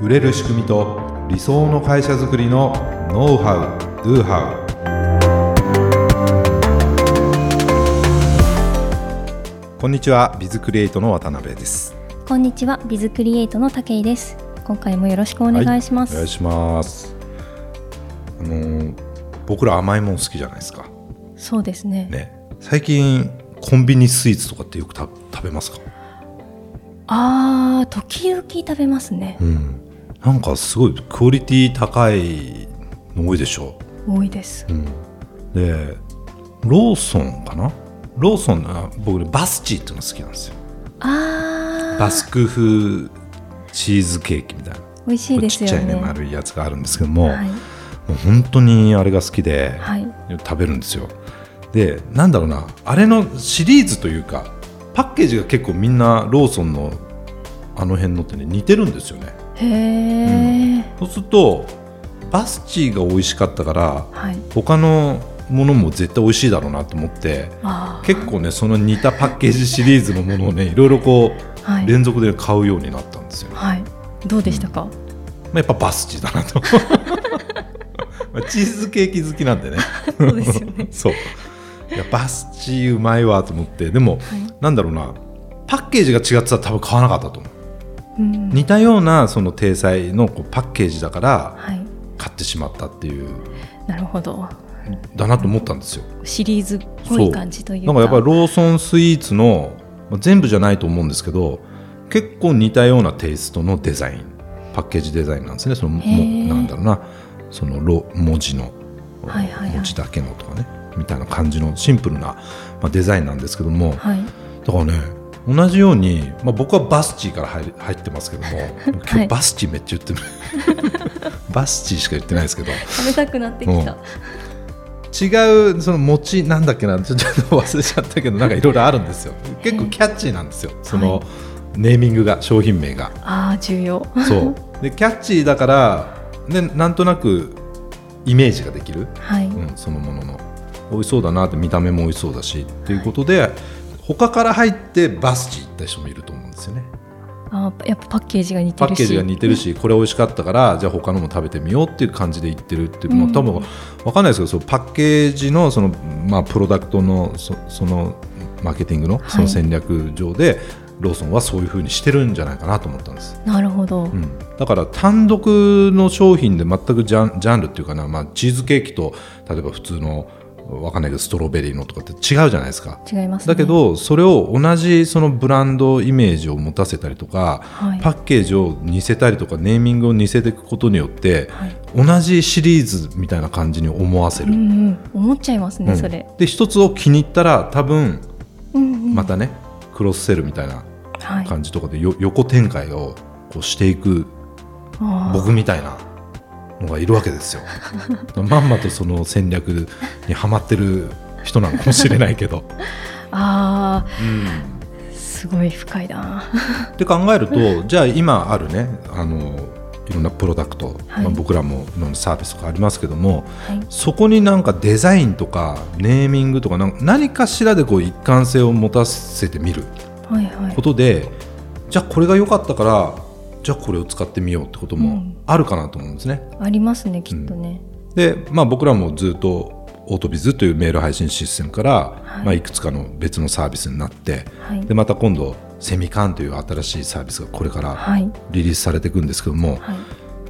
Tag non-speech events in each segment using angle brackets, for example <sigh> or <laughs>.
売れる仕組みと理想の会社づくりのノウハウ・ドゥハウこんにちはビズクリエイトの渡辺です。こんにちはビズクリエイトの武井です。今回もよろしくお願いします、はい、お願いします。あのー、僕ら甘いもん好きじゃないですか。そうですね。ね。最近コンビニスイーツとかってよく食べますか？あー時々食べますね、うん、なんかすごいクオリティ高いの多いでしょ。多いです、うん、でローソンかな？ローソン僕バスチーっていうのが好きなんですよ。あバスク風チーズケーキみたいな。美味しいですよね。ちっちゃいね丸いやつがあるんですけども、はい、もう本当にあれが好きで、はい、食べるんですよ。でなんだろうなあれのシリーズというかパッケージが結構みんなローソンのあの辺のってね似てるんですよねへえ、うん、そうするとバスチーが美味しかったから、はい、他のものも絶対美味しいだろうなと思って結構ねその似たパッケージシリーズのものをねいろいろこう、はい、連続で買うようになったんですよ、はい、どうでしたか、うん、まあ、やっぱバスチーだなと。<laughs> チーズケーキ好きなんでね。そうですよね。<laughs> そう。いやバスチーうまいわと思って。でも、はい、なんだろうな。パッケージが違ってたら多分買わなかったと思う、うん、似たようなその体裁のこうパッケージだから買ってしまったっていう、なるほど。だなと思ったんですよ。シリーズっぽい感じというか。なんかやっぱりローソンスイーツの、まあ、全部じゃないと思うんですけど結構似たようなテイストのデザイン。パッケージデザインなんですね。そのもなんだろうな。そのロ文字の、はいはいはい、文字だけのとかね。みたいな感じのシンプルな、まあ、デザインなんですけども、はい、だからね同じように、まあ、僕はバスチーから入入ってますけども今日バスチーめっちゃ言ってる、<laughs> バスチーしか言ってないですけど。食べたくなってきた、違うその餅なんだっけなちょっと忘れちゃったけどなんかいろいろあるんですよ。結構キャッチーなんですよ。その、はい、ネーミングが商品名が。ああ重要。そう。でキャッチーだからでなんとなくイメージができる、はい。うん、そのものの。美味しそうだなって見た目も美味しそうだしっていうことで、はい、他から入ってバスチ行った人もいると思うんですよね。あやっぱパッケージが似てるし。パッケージが似てるし、これ美味しかったからじゃあ他のも食べてみようっていう感じで言ってるっていう、まあ、多分分かんないですけどそのパッケージのその、まあ、プロダクトのそそのマーケティングのその戦略上で、はい、ローソンはそういうふうにしてるんじゃないかなと思ったんです。なるほど、うん、だから単独の商品で全くジャンジャンルっていうかな、まあ、チーズケーキと例えば普通のわかんないけどストロベリーのとかって違うじゃないですか。違います、ね、だけどそれを同じそのブランドイメージを持たせたりとか、はい、パッケージを似せたりとかネーミングを似せていくことによって、はい、同じシリーズみたいな感じに思わせる、うんうん、思っちゃいますね、うん、それ。で一つを気に入ったら多分、うんうん、またねクロスセルみたいな感じとかでよ、横展開をこうしていく僕みたいなのがいるわけですよ。まんまとその戦略にはまってる人なのかもしれないけど。<laughs> ああ、うん、すごい深いな。って考えるとじゃあ今あるねあのいろんなプロダクト、はい、まあ、僕らもいろんなサービスとかありますけども、はい、そこになんかデザインとかネーミングとか何かしらでこう一貫性を持たせてみることで、はいはい、じゃあこれが良かったからじゃあこれを使ってみようってこともあるかなと思うんですね。うん、ありますねきっとね。うん、で、まあ、僕らもずっとオートビズというメール配信システムから、はい。まあ、いくつかの別のサービスになって、はい、でまた今度セミカンという新しいサービスがこれからリリースされていくんですけども、はい、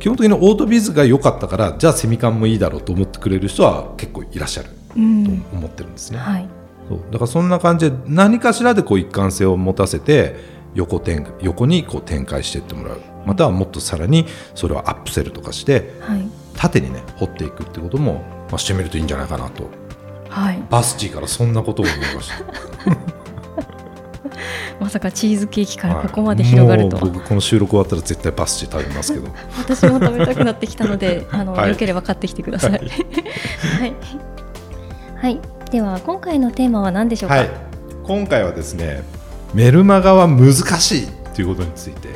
基本的にオートビズが良かったからじゃあセミカンもいいだろうと思ってくれる人は結構いらっしゃると思ってるんですね。はい、そう。だからそんな感じで何かしらでこう一貫性を持たせて横展横にこう展開していってもらう。またはもっとさらにそれをアップセルとかして、はい、縦にね掘っていくってことも、まあ、してみるといいんじゃないかなと、はい、バスチーからそんなことを思いました。<laughs> まさかチーズケーキからここまで広がると、は。い、僕この収録終わったら絶対バスチー食べますけど。<laughs> 私も食べたくなってきたので <laughs> あの、はい、よければ買ってきてください。はい、はい、では今回のテーマは何でしょうか、今回はですねメルマガは難しいということについて。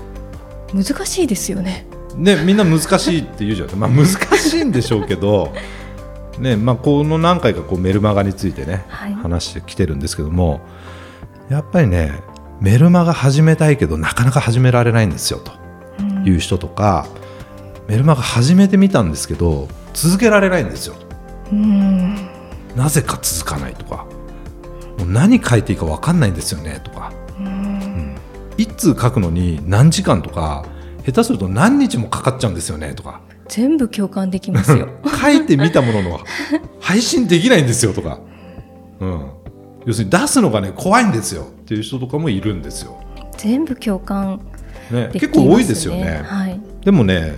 難しいですよね。ねみんな難しいって言うじゃん、まあ、難しいんでしょうけど <laughs> ねまあ、この何回かこうメルマガについてね、はい、話してきてるんですけどもやっぱりねメルマガ始めたいけどなかなか始められないんですよと。いう人とか、メルマガ始めてみたんですけど続けられないんですよ。うん。なぜか続かないとかもう何書いていいか分かんないんですよねとか、うん一通書くのに何時間とか下手すると何日もかかっちゃうんですよねとか。全部共感できますよ。<laughs> 書いてみたものの配信できないんですよとか、うん、要するに出すのがね怖いんですよ。っていう人とかもいるんですよ。全部共感ね、できますね。結構多いですよね。はい。でもね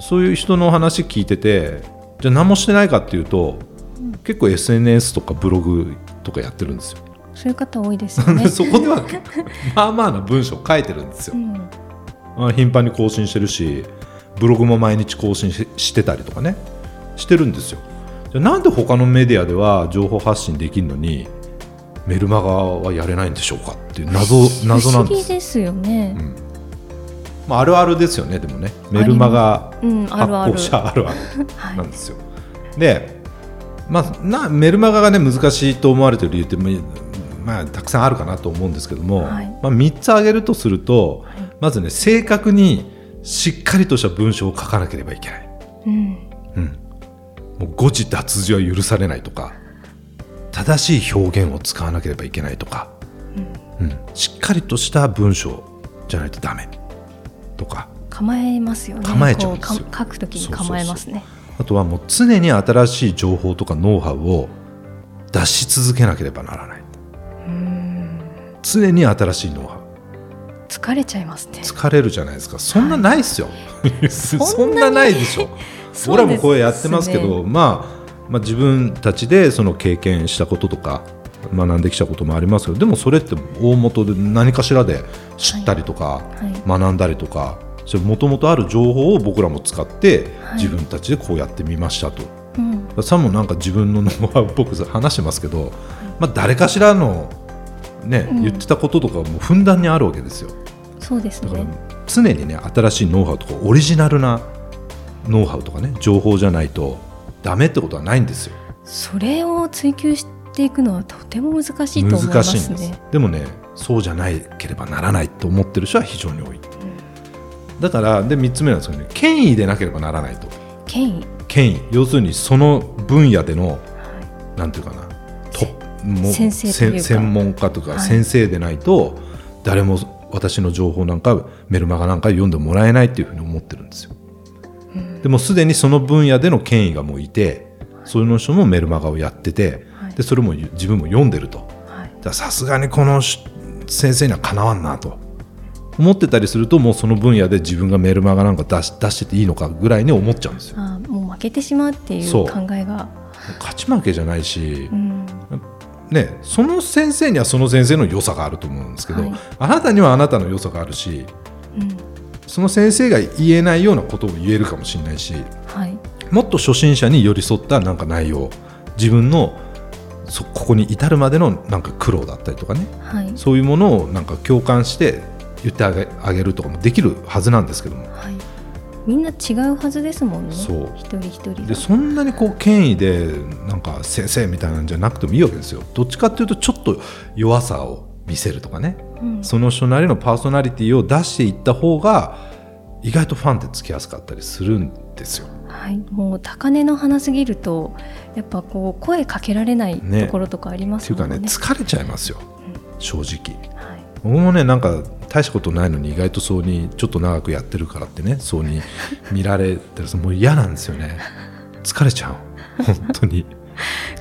そういう人の話聞いててじゃあ何もしてないかっていうと、結構 SNS とかブログとかやってるんですよ。そういう方多いですよね。<laughs> そこではまあまあな文章書いてるんですよ。う。ん。あ頻繁に更新してるしブログも毎日更新ししてたりとかね。してるんですよ。じゃあなんで他のメディアでは情報発信できるのにメルマガはやれないんでしょうかっていう謎謎なんです。ですよ。ねう、ん。まあ、あるあるですよねでもね。メルマガ発行者あるある <laughs> はい。なんですよ。で、まあ、なメルマガがね難しいと思われてる理由って、まあまあ、たくさんあるかなと思うんですけども、はい。まあ、3つ挙げるとすると、はい。まずね正確にしっかりとした文章を書かなければいけない。うん。うん、もう誤字脱字は許されないとか正しい表現を使わなければいけないとか、うん。しっかりとした文章じゃないとダメ。とか。構えますよね。構えちゃうんですよ。こか書くときに構えますね。あとはもう常に新しい情報とかノウハウを出し続けなければならない。うん常に新しいノウハウ疲れちゃいますね。疲れるじゃないですか。そんなないっすよ、そ <laughs> そんななないでしょ。そう俺らもこれやってますけど、まあ、まあ自分たちでその経験したこととか学んできたこともありますけどでもそれって大元で何かしらで知ったりとか、はい。学んだりとかもともとある情報を僕らも使ってはい。自分たちでこうやってみましたと。うん。さもなんか自分のノウハウっぽく話してますけど、まあ、誰かしらの、ねうん。言ってたこととかもふんだんにあるわけですよ。そうですだからね常にね新しいノウハウとかオリジナルなノウハウとかね情報じゃないとダメってことはないんですよ。それを追求していくのはとても難しいと思いま難しいすんです。ねでもねそうじゃないければならないと思ってる人は非常に多い。だからで3つ目なんですけどね。権威でなければならないと。権威。権威。要するにその分野でのはなんていうかなもう先生専門家とかはい。先生でないと、誰も私の情報なんかメルマガなんか読んでもらえないっていうふうに思ってるんですよ。いうん。でもすでにその分野での権威がもういてその人もメルマガをやっててはい。でそれも自分も読んでると。さすがにこのし先生にはかなわんなと。思ってたりするともうその分野で自分がメルマガなんか出し出してていいのかぐらいに思っちゃうんですよ。あーもう負けてしまうっていう。考えが。勝ち負けじゃないしう、んね、その先生にはその先生の良さがあると思うんですけど、はい。あなたにはあなたの良さがあるしうん。その先生が言えないようなことを言えるかもしれないしはい。もっと初心者に寄り添ったなんか内容自分のそここに至るまでのなんか苦労だったりとかねはい。そういうものをなんか共感して言ってあげるとかもできるはずなんですけども。はいみんな違うはずですもんね。そう。一人一人が。でそんなにこう権威でなんか先生みたいなんじゃなくてもいいわけですよ。どっちかっていうとちょっと弱さを見せるとかね。うん。その人なりのパーソナリティを出していった方が意外とファンってつきやすかったりするんですよ。はい、もう高値の花すぎるとやっぱこう声かけられないね。ところとかありまっていうかすもんね。ね疲れちゃいますよ。正直。はい、僕もねなんか大したことないのに意外とそうにちょっと長くやってるからってねそうに見られてるともう嫌なんですよね。疲れちゃう。本当に。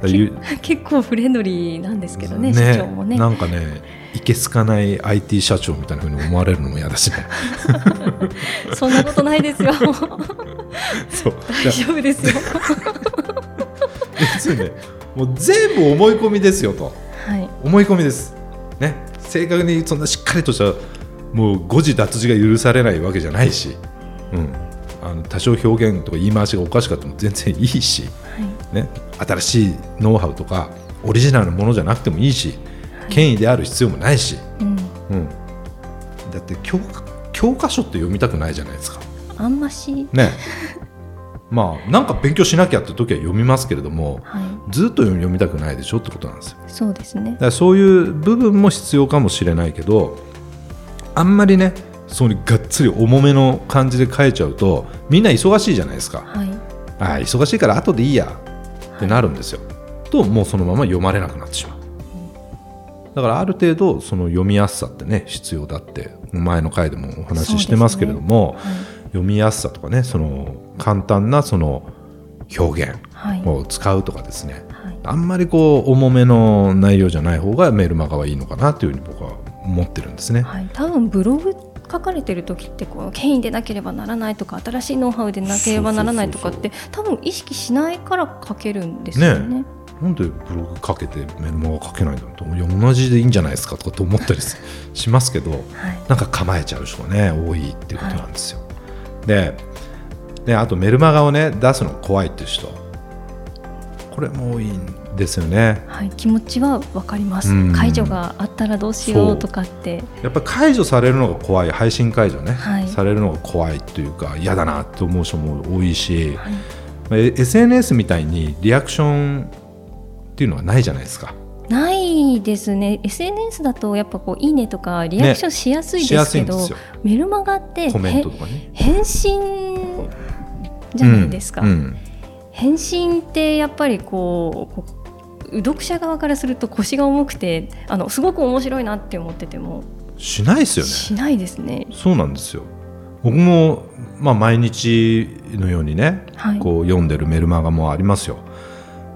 ゆ結構フレンドリーなんですけどね社長もね。なんかねいけすかない IT 社長みたいな風に思われるのも嫌だし。ね <laughs> そんなことないですよ。そう。大丈夫ですよ。<laughs> 別にねもう全部思い込みですよと。はい、思い込みです。ね正確にそんなしっかりとしたもう誤字脱字が許されないわけじゃないし、うん、あの多少表現とか言い回しがおかしかったも全然いいし、はい、ね、新しいノウハウとかオリジナルなものじゃなくてもいいし権威である必要もないし、うん、うん、だって教科教科書って読みたくないじゃないですか。あんまし、ねまあなんか勉強しなきゃって時は読みますけれどもはい、ずっと読みたくないでしょってことなんですよ。だそうですね。か。らそういう部分も必要かもしれないけどあんまりねそうにがっつり重めの感じで書いちゃうとみんな忙しいじゃないですか、はい、あ忙しいから後でいいやってなるんですよ、はい、ともうそのまま読まれなくなってしまう。だからある程度その読みやすさってね必要だって前の回でもお話ししてますけれども、ね。はい、読みやすさとかねその簡単なその表現を使うとかですね、はい、あんまりこう重めの内容じゃない方がメールマガはいいのかなというふうに僕は思ってるんですね。はい、多分ブログ書かれてる時ってこう権威でなければならないとか新しいノウハウでなければならないとかって多分意識しないから書けるんですよね。ね。なんでブログかけてメルマガ書けないんだといや同じでいいんじゃないですかとかと思ったりしますけど、はい、なんか構えちゃう人がね多いっていうことなんですよ。はい、でであとメルマガをね出すの怖いっていう人。これも多いんですよね、はい、気持ちは分かります、うん、解除があったらどうしようとかって。やっぱり解除されるのが怖い。配信解除ね、はい、されるのが怖いというか嫌だなと思う人も多いし、はい、SNS みたいにリアクションっていうのはないじゃないですか。ないですね。SNS だとやっぱこういいねとかリアクションしやすいですけど、ね、メルマガってコメントとかね。返信じゃないですか、うんうん、返信ってやっぱりこう読者側からすると腰が重くてあのすごく面白いなって思ってても。しないですよね。しないですね。そうなんですよ。僕も、まあ、毎日のようにね、はい、こう読んでるメルマガもありますよ。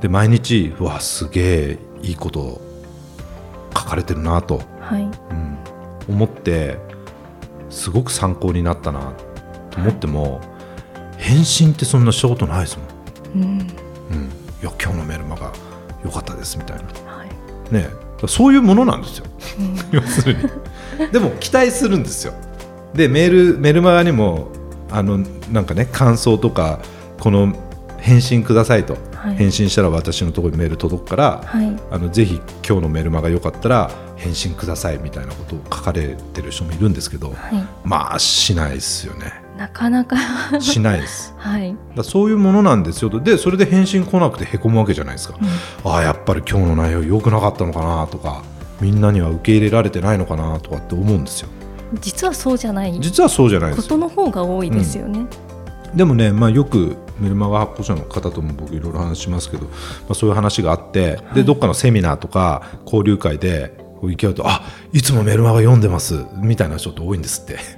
で毎日うわすげえいいこと書かれてるなと、はい。うん、思ってすごく参考になったなと思っても、はい、返信ってそんなしたことないですもん。うん、うん、いや今日のメルマガ良かったですみたいな、はい、ねそういうものなんですよ、うん、要するに。でも期待するんですよ。でメールメルマガにもあのなんかね感想とかこの返信くださいと返信したら私のところにメール届くから、はい、あのぜひ今日のメルマガよかったら返信くださいみたいなことを書かれてる人もいるんですけど、はい、まあしないですよね。なかなか。しないです、<laughs> はい、だそういうものなんですよでそれで返信来なくてへこむわけじゃないですか、うん、ああやっぱり今日の内容良くなかったのかなとかみんなには受け入れられてないのかなとかって思うんですよ。実はそうじゃない。実はそうじゃないことの方が多いですよね、うん、でもね、まあ、よくメルマガ発行者の方とも僕いろいろ話しますけど、まあ、そういう話があって、はい、でどっかのセミナーとか交流会でこう行き合うとあいつもメルマガ読んでますみたいな人って多いんですって。<laughs>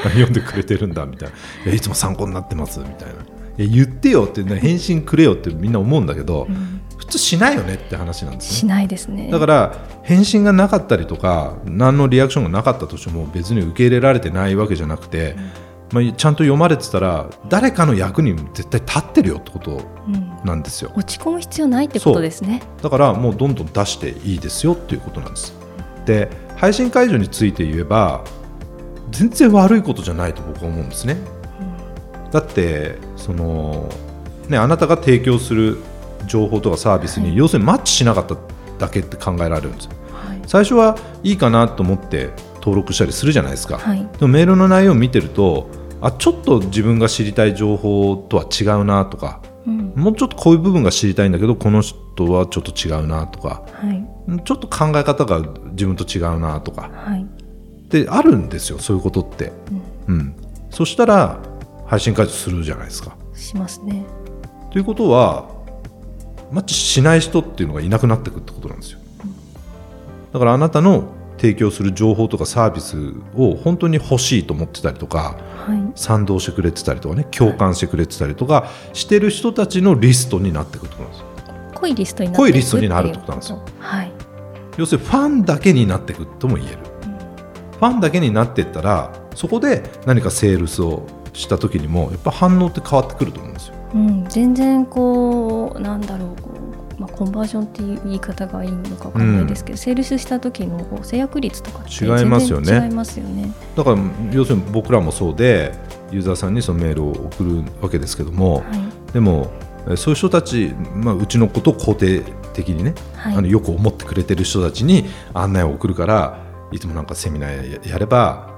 読んでくれてるんだみたいな。いやいつも参考になってますみたいな。いや言ってよって、ね、返信くれよってみんな思うんだけど、うん、普通しないよねって話なんですね。しないですね。だから返信がなかったりとか何のリアクションがなかったとしても別に受け入れられてないわけじゃなくて、うんまあ、ちゃんと読まれてたら誰かの役に絶対立ってるよってことなんですよ、うん、落ち込む必要ないってことですね。だからもうどんどん出していいですよっていうことなんです。で配信解除について言えば全然悪いことじゃないと僕は思うんですね、うん、だってそのねあなたが提供する情報とかサービスに、要するにマッチしなかっただけって考えられるんですよ、はい、最初はいいかなと思って登録したりするじゃないですか、はい、でもメールの内容を見てるとあちょっと自分が知りたい情報とは違うなとか、うん、もうちょっとこういう部分が知りたいんだけどこの人はちょっと違うなとか、はい、ちょっと考え方が自分と違うなとか、はい、であるんですよそういうことって、うん、うん、そしたら配信解除するじゃないですか。しますね。ということはマッチしない人っていうのがいなくなっていくってことなんですよ。だからあなたの提供する情報とかサービスを本当に欲しいと思ってたりとか、はい、賛同してくれてたりとかね共感してくれてたりとかしてる人たちのリストになっていくってことなんですよ。濃いリストにな濃いリストになるってことなんですよ。はい、要するにファンだけになっていくとも言える、うん、ファンだけになっていったらそこで何かセールスをした時にもやっぱ反応って変わってくると思うんですよ。うん、全然こうなんだろうまあ、コンバージョンっていう言い方がいいのか分かんないですけど、うん、セールスした時の制約率とか違いますよね。違いますよね。だから要するに僕らもそうでユーザーさんにそのメールを送るわけですけども、はい、でもそういう人たち、まあ、うちのことを肯定的にね、はい、あのよく思ってくれてる人たちに案内を送るからいつもなんかセミナーやれば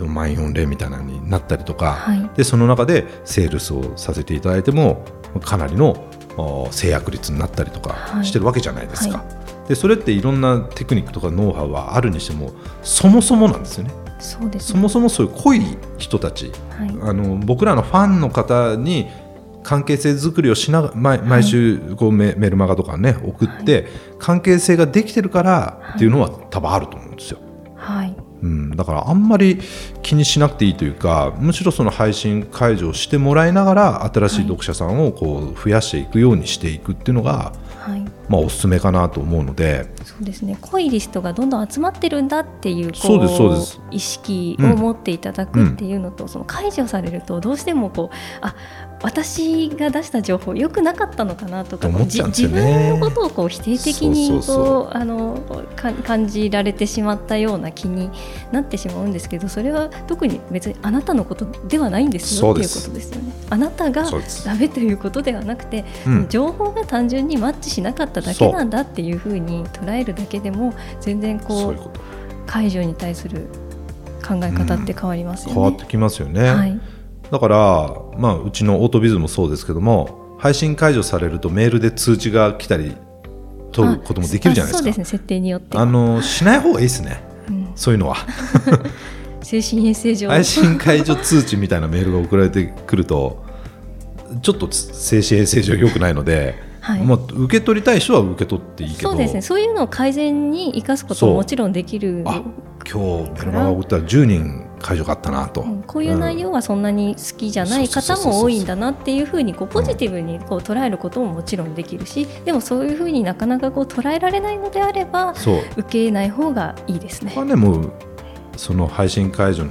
満員御礼みたいなのになったりとか、はい、でその中でセールスをさせていただいてもかなりの制約率になったりとかしてるわけじゃないですか。はい。はい、でそれっていろんなテクニックとかノウハウはあるにしてもそもそもなんですよね。そうです、ね、そもそもそういう濃い人たち、はい、あの僕らのファンの方に関係性作りをしながら毎毎週こうメ,、メルマガとかね送って、関係性ができてるからっていうのは多分あると思うんですよ。はいうん、だからあんまり気にしなくていいというかむしろその配信解除してもらいながら新しい読者さんをこう増やしていくようにしていくっていうのが、はい、まあ、おすすめかなと思うので。そうですね。濃いリストがどんどん集まってるんだっていうそうですそうです。意識を持っていただくっていうのと、うん、その解除されるとどうしてもこうあ私が出した情報良くなかったのかなとか、ね、自分のことをこう否定的にこうあの感じられてしまったような気になってしまうんですけどそれは特に別にあなたのことではないんですよっていうことですよね。あなたがダメということではなくて、うん、情報が単純にマッチしなかっただけなんだっていうふうに捉えるだけでも全然こう解除に対する考え方って変わりますよね。うん、変わってきますよね。はいだから、まあ、うちのオートビズもそうですけども配信解除されるとメールで通知が来たり取ることもできるじゃないですか。そうですね設定によって。あのしない方がいいですね、うん、そういうのは。精神衛生上。配信解除通知みたいなメールが送られてくるとちょっと精神衛生上良くないのではい、まあ、受け取りたい人は受け取っていいけど。そうですね。そういうのを改善に生かすことももちろんできるあ今日メルマガ送ったら10人解除があったなと、うん、こういう内容はそんなに好きじゃない方も多いんだなっていうふうにこうポジティブにこう捉えることももちろんできるしでもそういうふうになかなかこう捉えられないのであれば受けない方がいいですね。これねもうその配信解除の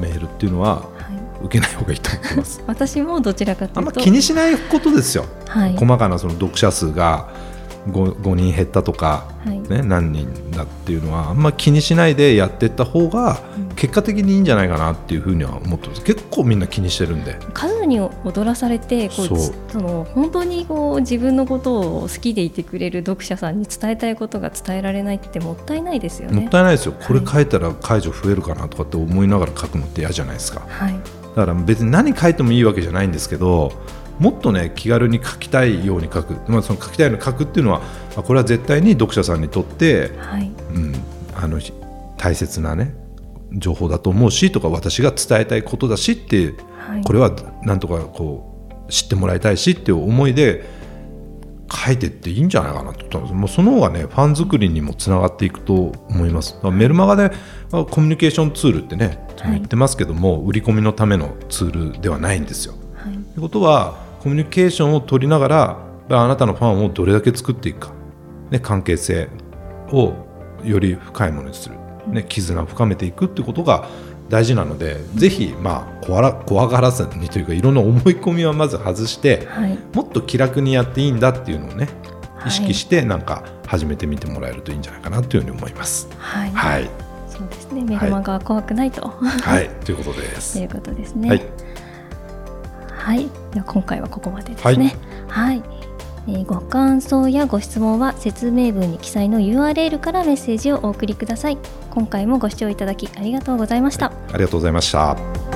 メールっていうのは受けない方がいいと思ってます。<laughs> 私もどちらかというと。あんま気にしないことですよ、はい、細かなその読者数が 5, 5人減ったとか、はい、ね、何人だっていうのはあんま気にしないでやっていった方が結果的にいいんじゃないかなっていうふうには思ってます。結構みんな気にしてるんで。数に踊らされてこうその本当にこう自分のことを好きでいてくれる読者さんに伝えたいことが伝えられないってもったいないですよね。もったいないですよ。これ書いたら解除増えるかなとかって思いながら書くのって嫌じゃないですか、はい、だから別に何書いてもいいわけじゃないんですけどもっとね気軽に書きたいように書く、まあ、その書きたいように書くっていうのは、まあ、これは絶対に読者さんにとって、はい、うん、あの大切なね情報だと思うしとか私が伝えたいことだしって、はい、これはなんとかこう知ってもらいたいしっていう思いで書いてっていいんじゃないかなともうその方がねファン作りにもつながっていくと思います。メルマガでコミュニケーションツールってね言ってますけども、はい、売り込みのためのツールではないんですよ。はい、ってことはコミュニケーションを取りながらあなたのファンをどれだけ作っていくか、ね、関係性をより深いものにする、ね、絆を深めていくってことが大事なので、ぜひ、まあ、怖怖がらずにというかいろんな思い込みはまず外して、はい、もっと気楽にやっていいんだっていうのをね意識してなんか始めてみてもらえるといいんじゃないかなというふうに思います。はい、はい、そうですね。メルマガは怖くないと、はい、ということです。ということですね。はいはい、では今回はここまでですね。はい、はい、えー、ご感想やご質問は説明文に記載の URL からメッセージをお送りください。今回もご視聴いただきありがとうございました。ありがとうございました。